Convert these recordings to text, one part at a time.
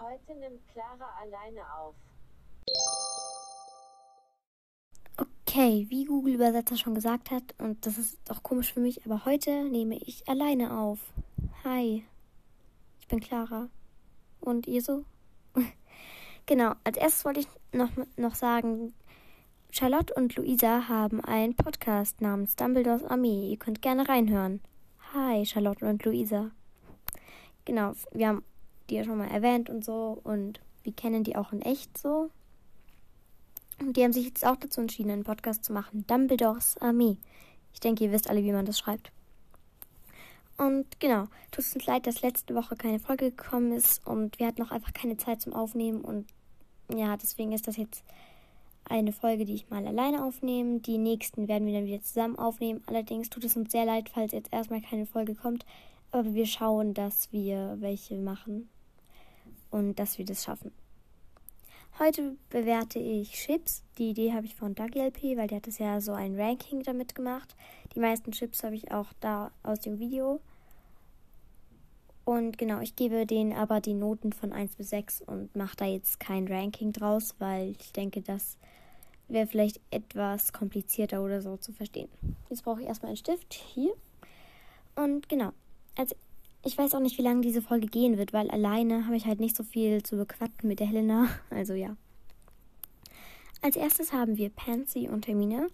Heute nimmt Clara alleine auf. Okay, wie Google Übersetzer schon gesagt hat, und das ist auch komisch für mich, aber heute nehme ich alleine auf. Hi, ich bin Clara. Und ihr so? genau, als erstes wollte ich noch, noch sagen, Charlotte und Luisa haben einen Podcast namens Dumbledores Armee. Ihr könnt gerne reinhören. Hi, Charlotte und Luisa. Genau, wir haben die ja schon mal erwähnt und so und wir kennen die auch in echt so. Und die haben sich jetzt auch dazu entschieden, einen Podcast zu machen. Dumbledores Armee. Ich denke, ihr wisst alle, wie man das schreibt. Und genau, tut uns leid, dass letzte Woche keine Folge gekommen ist und wir hatten noch einfach keine Zeit zum Aufnehmen und ja, deswegen ist das jetzt eine Folge, die ich mal alleine aufnehme. Die nächsten werden wir dann wieder zusammen aufnehmen. Allerdings tut es uns sehr leid, falls jetzt erstmal keine Folge kommt, aber wir schauen, dass wir welche machen und dass wir das schaffen. Heute bewerte ich Chips. Die Idee habe ich von LP, weil der hat das ja so ein Ranking damit gemacht. Die meisten Chips habe ich auch da aus dem Video. Und genau, ich gebe denen aber die Noten von 1 bis 6 und mache da jetzt kein Ranking draus, weil ich denke, das wäre vielleicht etwas komplizierter oder so zu verstehen. Jetzt brauche ich erstmal einen Stift hier. Und genau, als ich weiß auch nicht, wie lange diese Folge gehen wird, weil alleine habe ich halt nicht so viel zu bequatschen mit der Helena. Also ja. Als erstes haben wir Pansy und Hermine.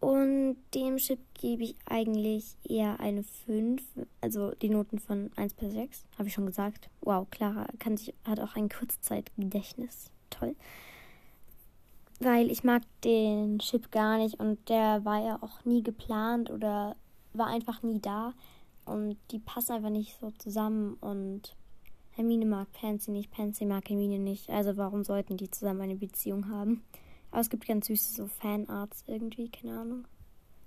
Und dem Chip gebe ich eigentlich eher eine 5. Also die Noten von 1 bis 6. Habe ich schon gesagt. Wow, Clara kann sich, hat auch ein Kurzzeitgedächtnis. Toll. Weil ich mag den Chip gar nicht und der war ja auch nie geplant oder war einfach nie da. Und die passen einfach nicht so zusammen. Und Hermine mag Pansy nicht, Pansy mag Hermine nicht. Also warum sollten die zusammen eine Beziehung haben? Aber es gibt ganz süße so Fanarts irgendwie, keine Ahnung.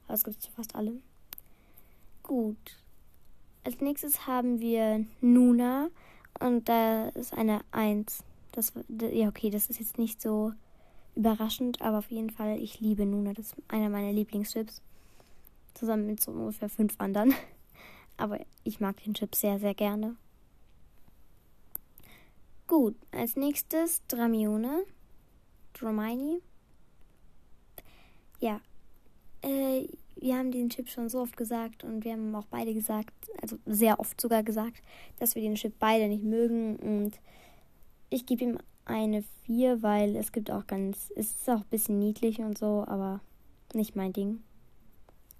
Aber es gibt zu fast allem. Gut. Als nächstes haben wir Nuna. Und da ist eine 1. Das, ja, okay, das ist jetzt nicht so überraschend, aber auf jeden Fall, ich liebe Nuna. Das ist einer meiner Lieblingschips. Zusammen mit so ungefähr fünf anderen. Aber ich mag den Chip sehr, sehr gerne. Gut, als nächstes Dramione. Dramini. Ja. Äh, wir haben den Chip schon so oft gesagt und wir haben auch beide gesagt, also sehr oft sogar gesagt, dass wir den Chip beide nicht mögen. Und ich gebe ihm eine 4, weil es gibt auch ganz. Es ist auch ein bisschen niedlich und so, aber nicht mein Ding.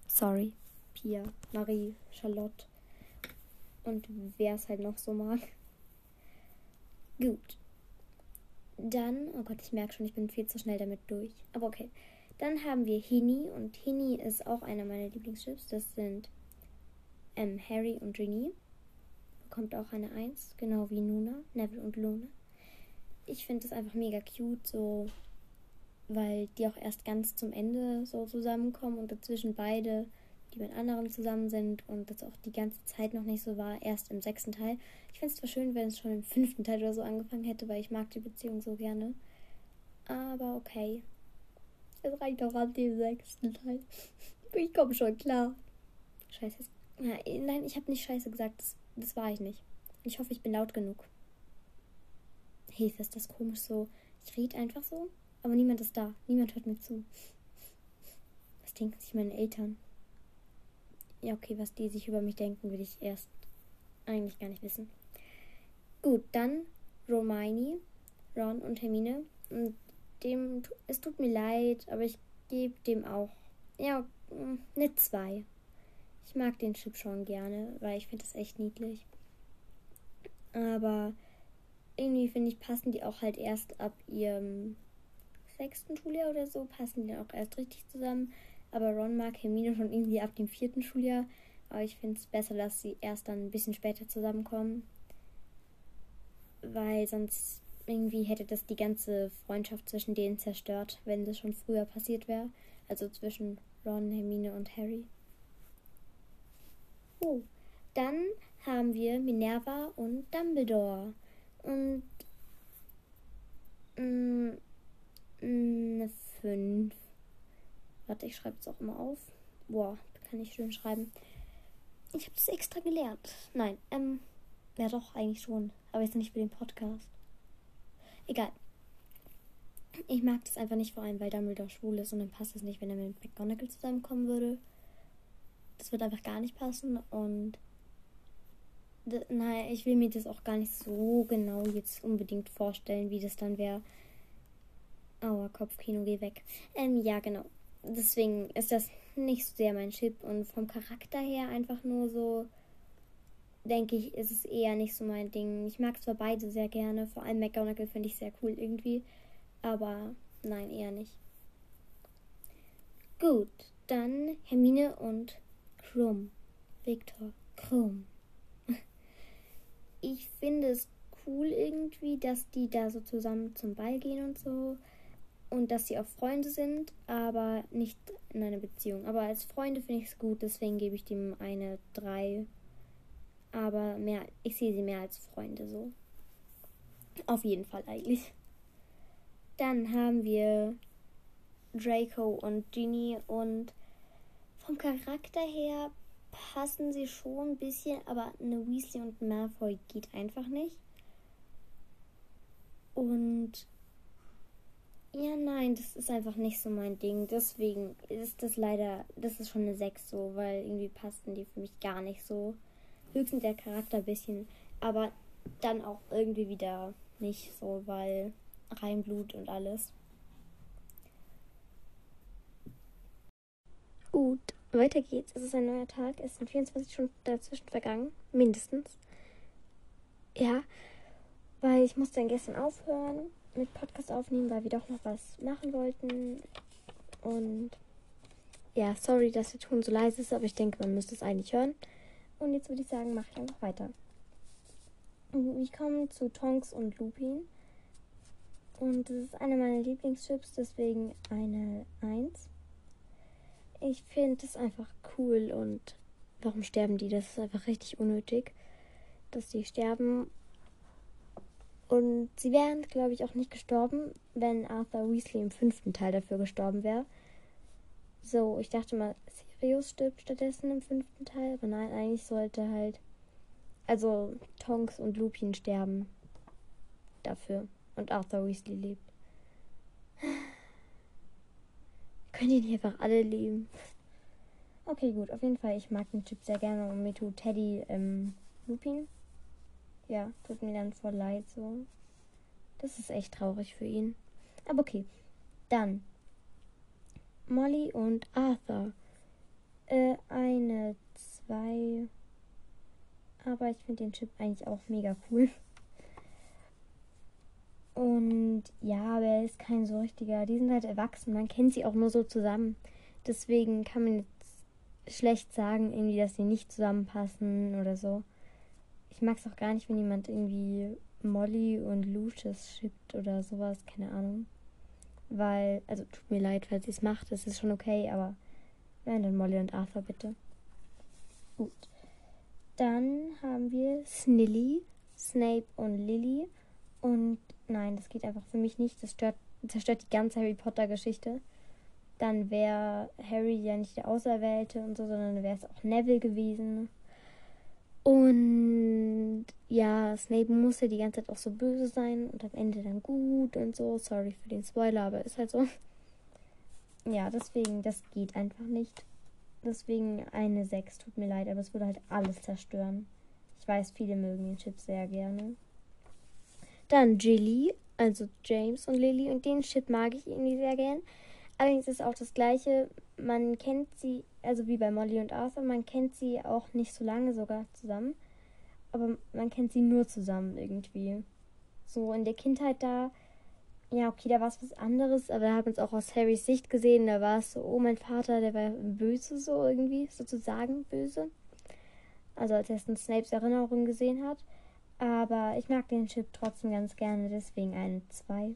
Sorry. Pia, Marie, Charlotte und wer es halt noch so mag. Gut. Dann, oh Gott, ich merke schon, ich bin viel zu schnell damit durch. Aber okay. Dann haben wir Hini und Hini ist auch einer meiner Lieblingsschips. Das sind ähm, Harry und Ginny. Bekommt auch eine Eins, genau wie Nuna, Neville und Luna. Ich finde das einfach mega cute, so weil die auch erst ganz zum Ende so zusammenkommen und dazwischen beide die mit anderen zusammen sind und das auch die ganze Zeit noch nicht so war, erst im sechsten Teil. Ich fände es zwar schön, wenn es schon im fünften Teil oder so angefangen hätte, weil ich mag die Beziehung so gerne. Aber okay. Es reicht auch an dem sechsten Teil. Ich komme schon klar. Scheiße. Ja, nein, ich habe nicht Scheiße gesagt. Das, das war ich nicht. Ich hoffe, ich bin laut genug. Hilfe, ist das komisch so. Ich rede einfach so, aber niemand ist da. Niemand hört mir zu. Was denken sich meine Eltern? Ja, okay, was die sich über mich denken, will ich erst eigentlich gar nicht wissen. Gut, dann Romani, Ron und Hermine. Und dem, es tut mir leid, aber ich gebe dem auch, ja, eine 2. Ich mag den Chip schon gerne, weil ich finde das echt niedlich. Aber irgendwie finde ich, passen die auch halt erst ab ihrem sechsten Schuljahr oder so, passen die auch erst richtig zusammen. Aber Ron mag Hermine schon irgendwie ab dem vierten Schuljahr. Aber ich finde es besser, dass sie erst dann ein bisschen später zusammenkommen. Weil sonst irgendwie hätte das die ganze Freundschaft zwischen denen zerstört, wenn das schon früher passiert wäre. Also zwischen Ron, Hermine und Harry. Oh. Dann haben wir Minerva und Dumbledore. Und mh, mm, eine 5. Warte, ich schreibe es auch immer auf. Boah, kann ich schön schreiben. Ich habe es extra gelernt. Nein, ähm, ja doch, eigentlich schon. Aber jetzt nicht für den Podcast. Egal. Ich mag das einfach nicht, vor allem weil Dumbledore schwul ist und dann passt es nicht, wenn er mit McGonagall zusammenkommen würde. Das wird einfach gar nicht passen und naja, ich will mir das auch gar nicht so genau jetzt unbedingt vorstellen, wie das dann wäre. Aua, Kopfkino, geh weg. Ähm, ja, genau. Deswegen ist das nicht so sehr mein Chip und vom Charakter her einfach nur so, denke ich, ist es eher nicht so mein Ding. Ich mag zwar beide sehr gerne, vor allem McGonagall finde ich sehr cool irgendwie, aber nein, eher nicht. Gut, dann Hermine und Krumm. Victor Krumm. Ich finde es cool irgendwie, dass die da so zusammen zum Ball gehen und so und dass sie auch Freunde sind, aber nicht in einer Beziehung. Aber als Freunde finde ich es gut, deswegen gebe ich dem eine 3. Aber mehr, ich sehe sie mehr als Freunde so. Auf jeden Fall eigentlich. Dann haben wir Draco und Ginny und vom Charakter her passen sie schon ein bisschen, aber eine Weasley und Malfoy geht einfach nicht. Und ja, nein, das ist einfach nicht so mein Ding. Deswegen ist das leider, das ist schon eine 6 so, weil irgendwie passen die für mich gar nicht so. Höchstens der Charakter ein bisschen, aber dann auch irgendwie wieder nicht so, weil Reinblut und alles. Gut, weiter geht's. Es ist ein neuer Tag. Es sind 24 Stunden dazwischen vergangen. Mindestens. Ja, weil ich musste dann gestern aufhören mit Podcast aufnehmen, weil wir doch noch was machen wollten. Und ja, sorry, dass der Ton so leise ist, aber ich denke, man müsste es eigentlich hören. Und jetzt würde ich sagen, mache ich einfach weiter. Ich komme zu Tonks und Lupin. Und das ist einer meiner Lieblingschips, deswegen eine 1. Ich finde es einfach cool und warum sterben die? Das ist einfach richtig unnötig, dass die sterben. Und sie wären, glaube ich, auch nicht gestorben, wenn Arthur Weasley im fünften Teil dafür gestorben wäre. So, ich dachte mal, Sirius stirbt stattdessen im fünften Teil, aber nein, eigentlich sollte halt. Also Tonks und Lupin sterben dafür. Und Arthur Weasley lebt. Können die nicht einfach alle leben? Okay, gut, auf jeden Fall, ich mag den Chip sehr gerne und mir tut Teddy ähm, Lupin ja, tut mir dann voll leid so. Das ist echt traurig für ihn. Aber okay. Dann Molly und Arthur. Äh, eine, zwei. Aber ich finde den Chip eigentlich auch mega cool. Und ja, aber er ist kein so richtiger. Die sind halt erwachsen. Man kennt sie auch nur so zusammen. Deswegen kann man jetzt schlecht sagen, irgendwie, dass sie nicht zusammenpassen oder so. Ich mag es auch gar nicht, wenn jemand irgendwie Molly und Lucius schippt oder sowas, keine Ahnung. Weil, also tut mir leid, falls ihr es macht, das ist schon okay, aber nein, dann Molly und Arthur bitte. Gut. Dann haben wir Snilly, Snape und Lily. Und nein, das geht einfach für mich nicht. Das stört, zerstört die ganze Harry Potter Geschichte. Dann wäre Harry ja nicht der Auserwählte und so, sondern wäre es auch Neville gewesen. Und ja, Snape musste die ganze Zeit auch so böse sein und am Ende dann gut und so. Sorry für den Spoiler, aber ist halt so. Ja, deswegen, das geht einfach nicht. Deswegen eine 6, tut mir leid, aber es würde halt alles zerstören. Ich weiß, viele mögen den Chip sehr gerne. Dann Jilly, also James und Lily. Und den Chip mag ich irgendwie sehr gern. Allerdings ist auch das gleiche. Man kennt sie, also wie bei Molly und Arthur, man kennt sie auch nicht so lange sogar zusammen. Aber man kennt sie nur zusammen irgendwie. So in der Kindheit da, ja, okay, da war es was anderes, aber da hat man es auch aus Harrys Sicht gesehen. Da war es so, oh, mein Vater, der war böse, so irgendwie, sozusagen böse. Also als er es in Snapes Erinnerung gesehen hat. Aber ich mag den Chip trotzdem ganz gerne, deswegen eine 2.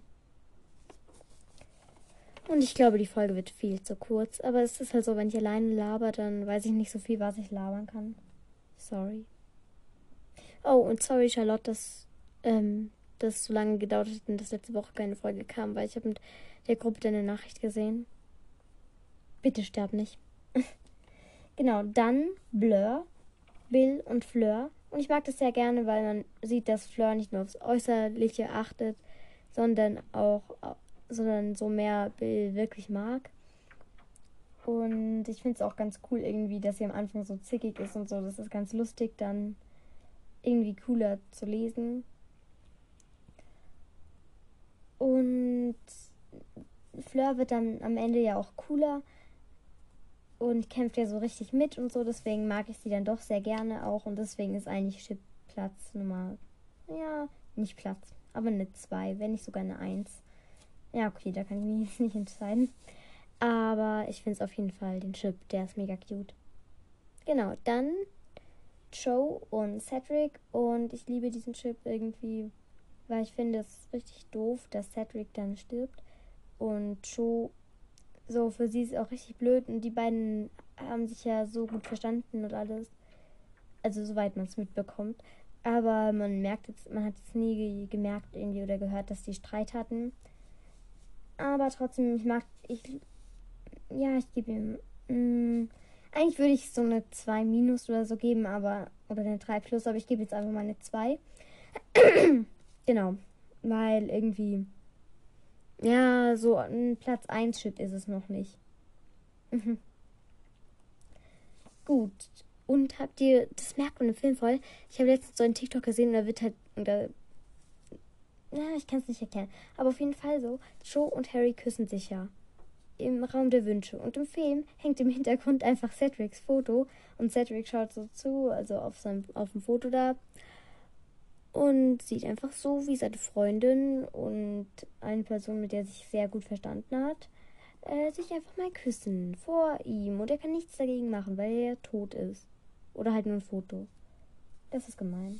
Und ich glaube, die Folge wird viel zu kurz. Aber es ist halt so, wenn ich alleine laber, dann weiß ich nicht so viel, was ich labern kann. Sorry. Oh, und sorry, Charlotte, dass ähm, das so lange gedauert hat und dass letzte Woche keine Folge kam, weil ich habe mit der Gruppe deine Nachricht gesehen. Bitte sterb nicht. genau, dann Blur, Bill und Fleur. Und ich mag das sehr gerne, weil man sieht, dass Fleur nicht nur aufs Äußerliche achtet, sondern auch, sondern so mehr Bill wirklich mag. Und ich finde es auch ganz cool irgendwie, dass sie am Anfang so zickig ist und so. Das ist ganz lustig, dann irgendwie cooler zu lesen. Und Fleur wird dann am Ende ja auch cooler und kämpft ja so richtig mit und so. Deswegen mag ich sie dann doch sehr gerne auch. Und deswegen ist eigentlich Chip Platz Nummer, ja, nicht Platz, aber eine 2, wenn nicht sogar eine 1. Ja, okay, da kann ich mich jetzt nicht entscheiden. Aber ich finde es auf jeden Fall den Chip, der ist mega cute. Genau, dann Joe und Cedric. Und ich liebe diesen Chip irgendwie, weil ich finde es richtig doof, dass Cedric dann stirbt. Und Joe, so für sie ist es auch richtig blöd. Und die beiden haben sich ja so gut verstanden und alles. Also soweit man es mitbekommt. Aber man merkt jetzt, man hat es nie gemerkt irgendwie oder gehört, dass die Streit hatten. Aber trotzdem, ich mag, ich ja, ich gebe ihm. Mh, mm, eigentlich würde ich so eine 2 minus oder so geben, aber. Oder eine 3 plus, aber ich gebe jetzt einfach mal eine 2. genau. Weil irgendwie. Ja, so ein Platz 1 Shit ist es noch nicht. Mhm. Gut. Und habt ihr, das merkt man im Film voll. Ich habe letztens so einen TikTok gesehen und da wird halt, da, ja, ich kann es nicht erklären. Aber auf jeden Fall so, Joe und Harry küssen sich ja im Raum der Wünsche. Und im Film hängt im Hintergrund einfach Cedrics Foto und Cedric schaut so zu, also auf, seinem, auf dem Foto da und sieht einfach so, wie seine Freundin und eine Person, mit der er sich sehr gut verstanden hat, äh, sich einfach mal küssen vor ihm. Und er kann nichts dagegen machen, weil er tot ist. Oder halt nur ein Foto. Das ist gemein.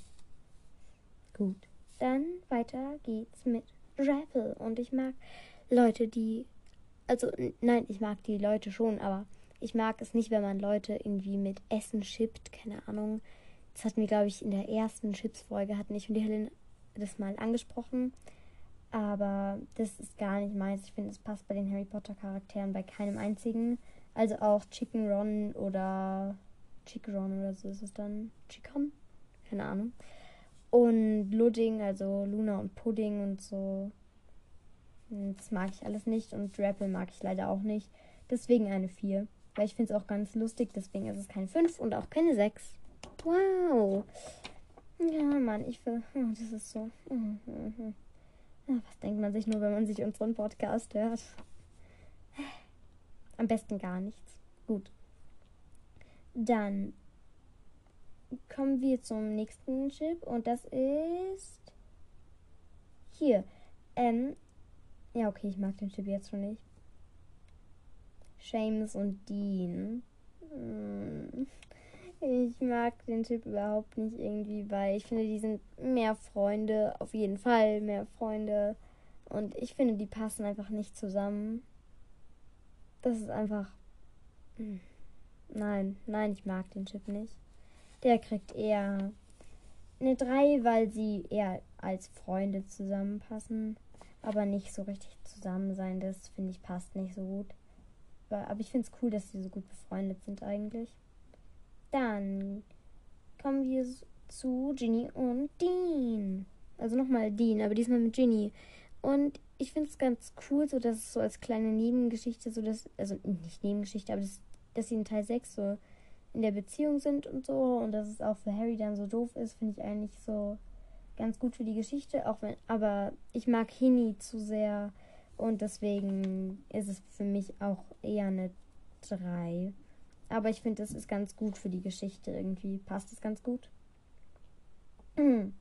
Gut. Dann weiter geht's mit Rappel. Und ich mag Leute, die also nein, ich mag die Leute schon, aber ich mag es nicht, wenn man Leute irgendwie mit Essen schippt, keine Ahnung. Das hatten wir, glaube ich, in der ersten Chips-Folge, hatten ich und die Helen das mal angesprochen. Aber das ist gar nicht meins. Ich finde, es passt bei den Harry Potter-Charakteren bei keinem einzigen. Also auch Chicken Ron oder Chicken Ron oder so ist es dann. Chicken? Keine Ahnung. Und Ludding, also Luna und Pudding und so. Das mag ich alles nicht und Rappel mag ich leider auch nicht. Deswegen eine 4. Weil ich finde es auch ganz lustig, deswegen ist es keine 5 und auch keine 6. Wow. Ja, Mann, ich will. Oh, das ist so. Ja, was denkt man sich nur, wenn man sich unseren Podcast hört? Am besten gar nichts. Gut. Dann kommen wir zum nächsten Chip und das ist hier. Ähm, ja, okay, ich mag den Typ jetzt schon nicht. Seamus und Dean. Hm. Ich mag den Typ überhaupt nicht irgendwie, weil ich finde, die sind mehr Freunde, auf jeden Fall mehr Freunde. Und ich finde, die passen einfach nicht zusammen. Das ist einfach. Hm. Nein, nein, ich mag den Typ nicht. Der kriegt eher eine 3, weil sie eher als Freunde zusammenpassen aber nicht so richtig zusammen sein. Das finde ich passt nicht so gut. Aber ich finde es cool, dass sie so gut befreundet sind eigentlich. Dann kommen wir zu Ginny und Dean. Also nochmal Dean, aber diesmal mit Ginny. Und ich finde es ganz cool, so dass es so als kleine Nebengeschichte, so dass, also nicht Nebengeschichte, aber das, dass sie in Teil 6 so in der Beziehung sind und so und dass es auch für Harry dann so doof ist, finde ich eigentlich so ganz gut für die Geschichte, auch wenn, aber ich mag Hini zu sehr und deswegen ist es für mich auch eher eine 3. Aber ich finde, das ist ganz gut für die Geschichte irgendwie. Passt es ganz gut. ähm,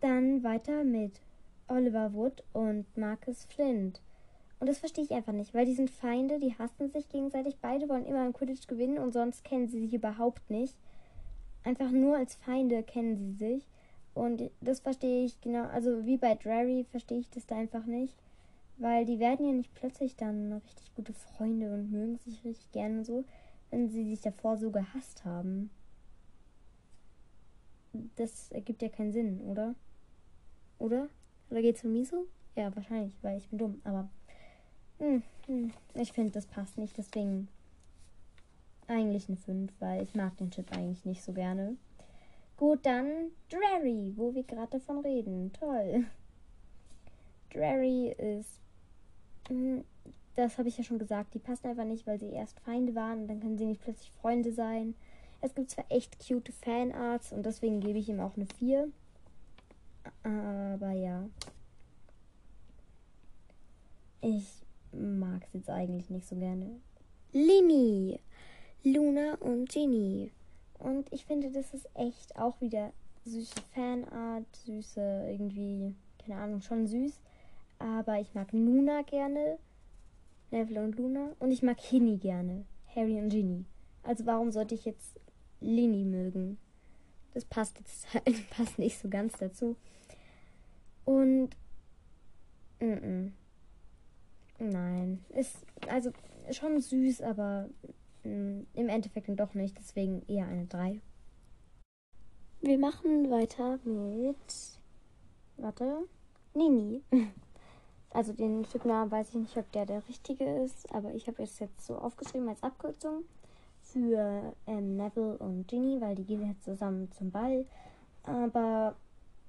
dann weiter mit Oliver Wood und Marcus Flint. Und das verstehe ich einfach nicht, weil die sind Feinde, die hassen sich gegenseitig. Beide wollen immer im Quidditch gewinnen und sonst kennen sie sich überhaupt nicht einfach nur als Feinde kennen sie sich. Und das verstehe ich genau, also wie bei Drary verstehe ich das da einfach nicht. Weil die werden ja nicht plötzlich dann richtig gute Freunde und mögen sich richtig gerne so, wenn sie sich davor so gehasst haben. Das ergibt ja keinen Sinn, oder? Oder? Oder geht's um mich? Ja, wahrscheinlich, weil ich bin dumm, aber hm, hm, ich finde, das passt nicht, deswegen eigentlich eine 5, weil ich mag den Chip eigentlich nicht so gerne. Gut, dann Drary, wo wir gerade davon reden. Toll. Drary ist. Hm, das habe ich ja schon gesagt. Die passen einfach nicht, weil sie erst Feinde waren und dann können sie nicht plötzlich Freunde sein. Es gibt zwar echt cute Fanarts und deswegen gebe ich ihm auch eine 4. Aber ja. Ich mag es jetzt eigentlich nicht so gerne. Lini, Luna und Ginny. Und ich finde, das ist echt auch wieder süße Fanart, süße irgendwie, keine Ahnung, schon süß. Aber ich mag Luna gerne, Neville und Luna. Und ich mag Hinny gerne, Harry und Ginny. Also warum sollte ich jetzt Lini mögen? Das passt jetzt halt, passt nicht so ganz dazu. Und mm -mm. Nein, ist also schon süß, aber mm, im Endeffekt dann doch nicht. Deswegen eher eine 3. Wir machen weiter mit. Warte. Nini. Also den Typnamen weiß ich nicht, ob der der richtige ist, aber ich habe es jetzt so aufgeschrieben als Abkürzung für ähm, Neville und Ginny, weil die gehen jetzt zusammen zum Ball. Aber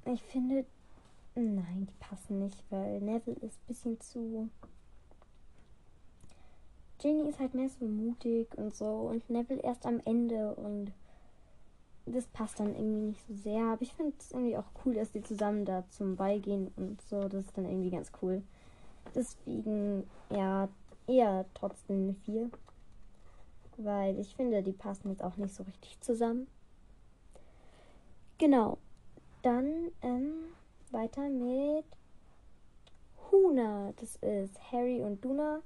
ich finde, nein, die passen nicht, weil Neville ist ein bisschen zu. Ginny ist halt mehr so mutig und so und Neville erst am Ende und das passt dann irgendwie nicht so sehr. Aber ich finde es irgendwie auch cool, dass die zusammen da zum Ball gehen und so. Das ist dann irgendwie ganz cool. Deswegen, ja, eher trotzdem eine 4. Weil ich finde, die passen jetzt auch nicht so richtig zusammen. Genau. Dann ähm, weiter mit Huna. Das ist Harry und Duna.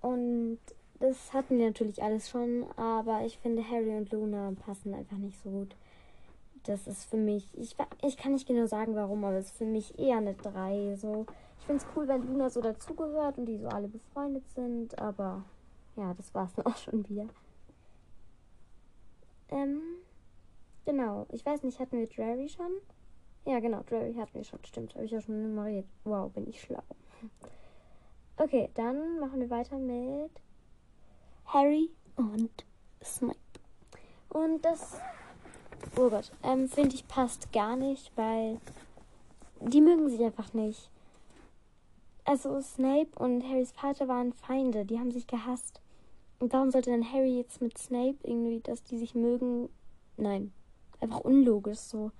Und das hatten wir natürlich alles schon, aber ich finde Harry und Luna passen einfach nicht so gut. Das ist für mich, ich, ich kann nicht genau sagen warum, aber es ist für mich eher eine 3. So. Ich finde es cool, wenn Luna so dazugehört und die so alle befreundet sind, aber ja, das war es dann auch schon wieder. Ähm, genau. Ich weiß nicht, hatten wir Drary schon? Ja, genau, Drary hatten wir schon. Stimmt, habe ich ja schon nummeriert. Wow, bin ich schlau. Okay, dann machen wir weiter mit Harry und Snape. Und das, oh Gott, ähm, finde ich passt gar nicht, weil die mögen sich einfach nicht. Also Snape und Harrys Vater waren Feinde, die haben sich gehasst. Und warum sollte dann Harry jetzt mit Snape irgendwie, dass die sich mögen? Nein, einfach unlogisch so.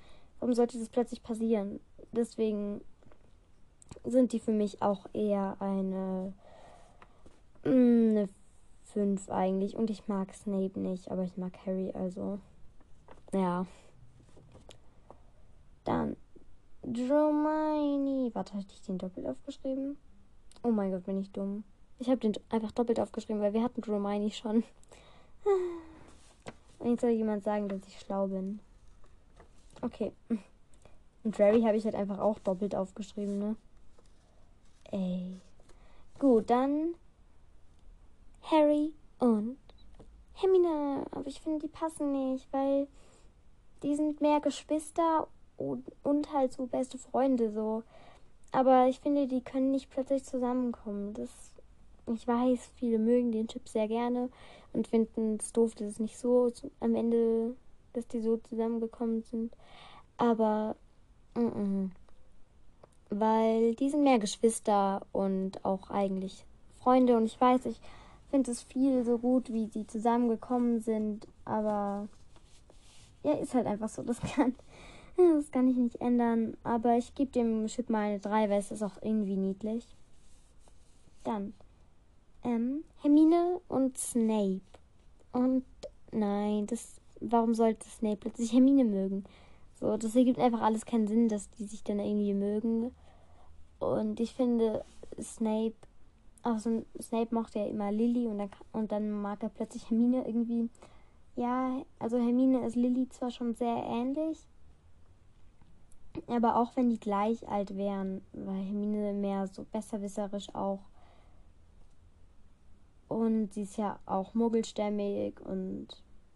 Warum sollte das plötzlich passieren? Deswegen sind die für mich auch eher eine, mm, eine 5 eigentlich. Und ich mag Snape nicht, aber ich mag Harry, also. Ja. Dann Dromini. Warte, hatte ich den doppelt aufgeschrieben? Oh mein Gott, bin ich dumm. Ich habe den einfach doppelt aufgeschrieben, weil wir hatten Dromini schon. Und jetzt soll jemand sagen, dass ich schlau bin. Okay. Und Drary habe ich halt einfach auch doppelt aufgeschrieben, ne? Ey. Gut, dann Harry und Hermine. Aber ich finde, die passen nicht, weil die sind mehr Geschwister und, und halt so beste Freunde so. Aber ich finde, die können nicht plötzlich zusammenkommen. Das, ich weiß, viele mögen den Chip sehr gerne und finden es doof, dass es nicht so am Ende, dass die so zusammengekommen sind. Aber, mm -mm. Weil die sind mehr Geschwister und auch eigentlich Freunde. Und ich weiß, ich finde es viel so gut, wie sie zusammengekommen sind. Aber ja, ist halt einfach so. Das kann, das kann ich nicht ändern. Aber ich gebe dem Chip mal eine 3, weil es ist auch irgendwie niedlich. Dann ähm, Hermine und Snape. Und nein, das. Warum sollte Snape plötzlich Hermine mögen? So, das ergibt einfach alles keinen Sinn, dass die sich dann irgendwie mögen. Und ich finde, Snape also Snape mochte ja immer Lily und dann, und dann mag er plötzlich Hermine irgendwie. Ja, also Hermine ist Lily zwar schon sehr ähnlich, aber auch wenn die gleich alt wären, war Hermine mehr so besserwisserisch auch. Und sie ist ja auch muggelstämmig und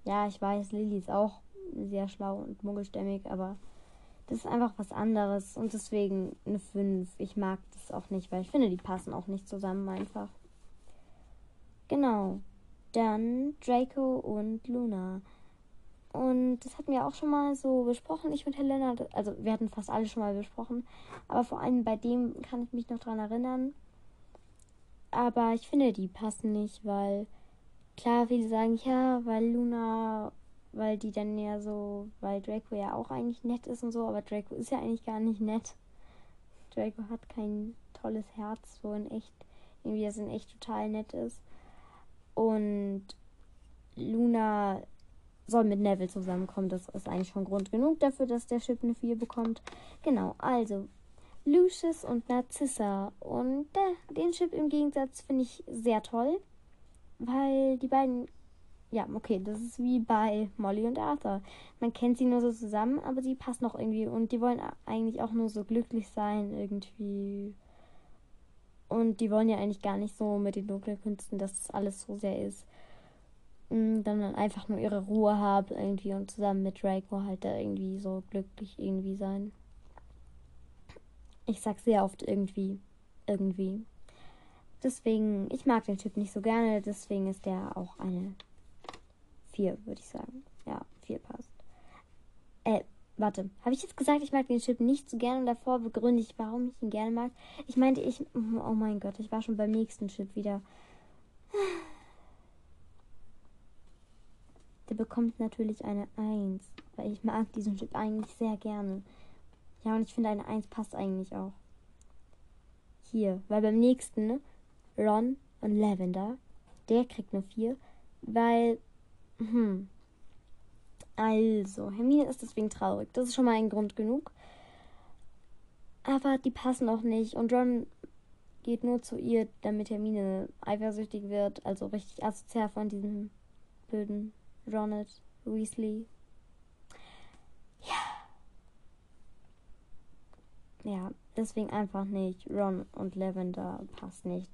ja, ich weiß, Lily ist auch sehr schlau und muggelstämmig, aber das ist einfach was anderes und deswegen eine 5. Ich mag das auch nicht, weil ich finde, die passen auch nicht zusammen einfach. Genau. Dann Draco und Luna. Und das hatten wir auch schon mal so besprochen, ich und Helena. Also wir hatten fast alle schon mal besprochen. Aber vor allem bei dem kann ich mich noch dran erinnern. Aber ich finde, die passen nicht, weil klar, viele sagen, ja, weil Luna, weil die dann ja so, weil Draco ja auch eigentlich nett ist und so, aber Draco ist ja eigentlich gar nicht nett. Draco hat kein tolles Herz, so in echt, irgendwie das in echt total nett ist. Und Luna soll mit Neville zusammenkommen. Das ist eigentlich schon Grund genug dafür, dass der Chip eine 4 bekommt. Genau, also Lucius und Narcissa. Und äh, den Chip im Gegensatz finde ich sehr toll, weil die beiden, ja, okay, das ist wie bei Molly und Arthur. Man kennt sie nur so zusammen, aber sie passen auch irgendwie und die wollen eigentlich auch nur so glücklich sein irgendwie. Und die wollen ja eigentlich gar nicht so mit den dunklen Künsten, dass das alles so sehr ist. Mm, dann einfach nur ihre Ruhe haben irgendwie und zusammen mit Draco halt da irgendwie so glücklich irgendwie sein. Ich sag sehr oft irgendwie. Irgendwie. Deswegen, ich mag den Typ nicht so gerne, deswegen ist der auch eine 4, würde ich sagen. Ja, 4 passt. Äh, warte. Habe ich jetzt gesagt, ich mag den Chip nicht so gerne und davor begründe ich, warum ich ihn gerne mag? Ich meinte, ich. Oh mein Gott, ich war schon beim nächsten Chip wieder. Der bekommt natürlich eine 1, weil ich mag diesen Chip eigentlich sehr gerne. Ja, und ich finde eine 1 passt eigentlich auch. Hier, weil beim nächsten Ron und Lavender, der kriegt eine 4, weil, hm, also, Hermine ist deswegen traurig. Das ist schon mal ein Grund genug. Aber die passen auch nicht. Und Ron geht nur zu ihr, damit Hermine eifersüchtig wird. Also richtig asozial von diesem blöden Ronald Weasley. Ja. Ja, deswegen einfach nicht. Ron und Lavender passt nicht.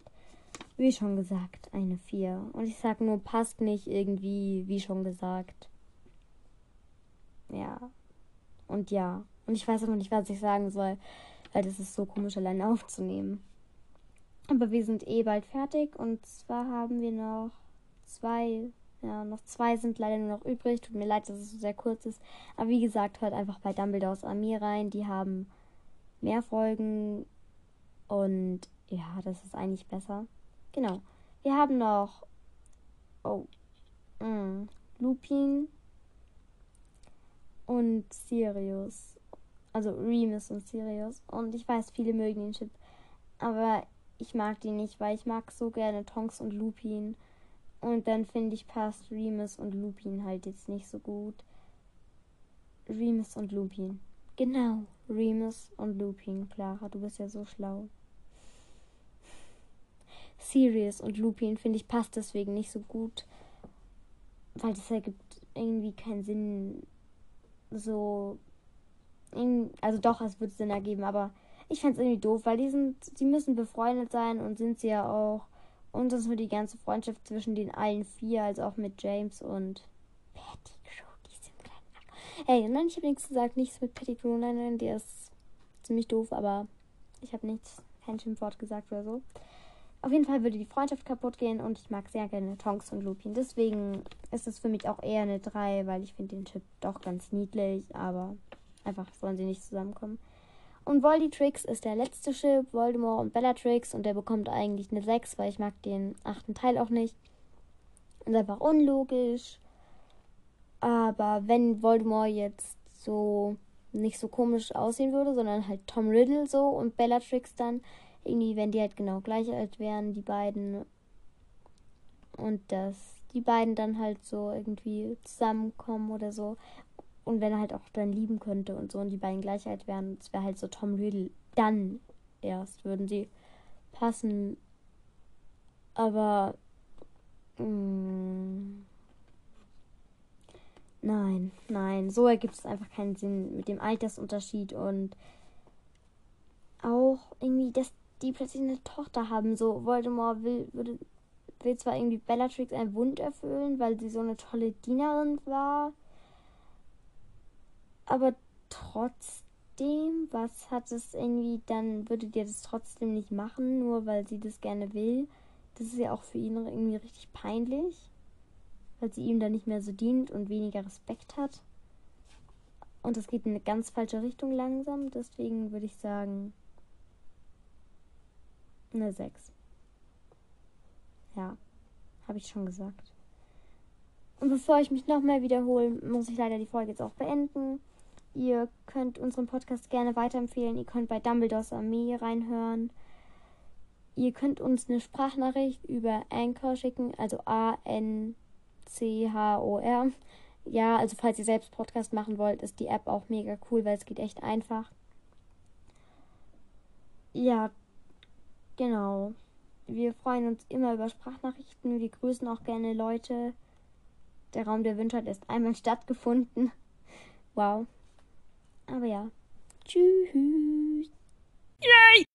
Wie schon gesagt, eine 4. Und ich sag nur, passt nicht irgendwie, wie schon gesagt. Ja. Und ja. Und ich weiß aber nicht, was ich sagen soll, weil das ist so komisch, allein aufzunehmen. Aber wir sind eh bald fertig und zwar haben wir noch zwei ja, noch zwei sind leider nur noch übrig. Tut mir leid, dass es so sehr kurz ist. Aber wie gesagt, hört einfach bei Dumbledores Armee rein. Die haben mehr Folgen. Und ja, das ist eigentlich besser. Genau. Wir haben noch. Oh. Mm, Lupin. Und Sirius. Also Remus und Sirius. Und ich weiß, viele mögen den Chip. Aber ich mag die nicht, weil ich mag so gerne Tonks und Lupin. Und dann finde ich, passt Remus und Lupin halt jetzt nicht so gut. Remus und Lupin. Genau, Remus und Lupin. Clara, du bist ja so schlau. Sirius und Lupin finde ich passt deswegen nicht so gut, weil das ergibt irgendwie keinen Sinn. So, also doch, es wird Sinn ergeben, aber ich fände es irgendwie doof, weil die sind, sie müssen befreundet sein und sind sie ja auch. Und das wird die ganze Freundschaft zwischen den allen vier, also auch mit James und Pettigrew, diesem kleinen Ack. Hey, nein, ich habe nichts gesagt, nichts mit Pettigrew, nein, nein, der ist ziemlich doof, aber ich habe nichts, kein Schimpfwort gesagt oder so. Auf jeden Fall würde die Freundschaft kaputt gehen und ich mag sehr gerne Tonks und Lupin. Deswegen ist es für mich auch eher eine 3, weil ich finde den Chip doch ganz niedlich, aber einfach sollen sie nicht zusammenkommen. Und Volditrix ist der letzte Chip, Voldemort und Bellatrix. Und der bekommt eigentlich eine 6, weil ich mag den achten Teil auch nicht. Ist einfach unlogisch. Aber wenn Voldemort jetzt so nicht so komisch aussehen würde, sondern halt Tom Riddle so und Bellatrix dann, irgendwie, wenn die halt genau gleich alt wären, die beiden. Und dass die beiden dann halt so irgendwie zusammenkommen oder so. Und wenn er halt auch dann lieben könnte und so und die beiden gleich alt wären, es wäre halt so Tom Riddle. Dann erst würden sie passen. Aber. Mh, mm, nein, nein. So ergibt es einfach keinen Sinn mit dem Altersunterschied und auch irgendwie, dass die plötzlich eine Tochter haben. So, Voldemort will, würde, will zwar irgendwie Bellatrix einen Wunsch erfüllen, weil sie so eine tolle Dienerin war aber trotzdem, was hat es irgendwie, dann würdet ihr das trotzdem nicht machen, nur weil sie das gerne will. Das ist ja auch für ihn irgendwie richtig peinlich. weil sie ihm dann nicht mehr so dient und weniger Respekt hat. Und es geht in eine ganz falsche Richtung langsam. Deswegen würde ich sagen eine 6. Ja, habe ich schon gesagt. Und bevor ich mich nochmal wiederhole, muss ich leider die Folge jetzt auch beenden. Ihr könnt unseren Podcast gerne weiterempfehlen. Ihr könnt bei Dumbledores Armee reinhören. Ihr könnt uns eine Sprachnachricht über Anchor schicken, also A-N-C-H-O-R. Ja, also falls ihr selbst Podcast machen wollt, ist die App auch mega cool, weil es geht echt einfach. Ja, genau. Wir freuen uns immer über Sprachnachrichten. Wir grüßen auch gerne Leute. Der Raum der Wünsche hat erst einmal stattgefunden. Wow. Aber ja. Tschüss. Yay!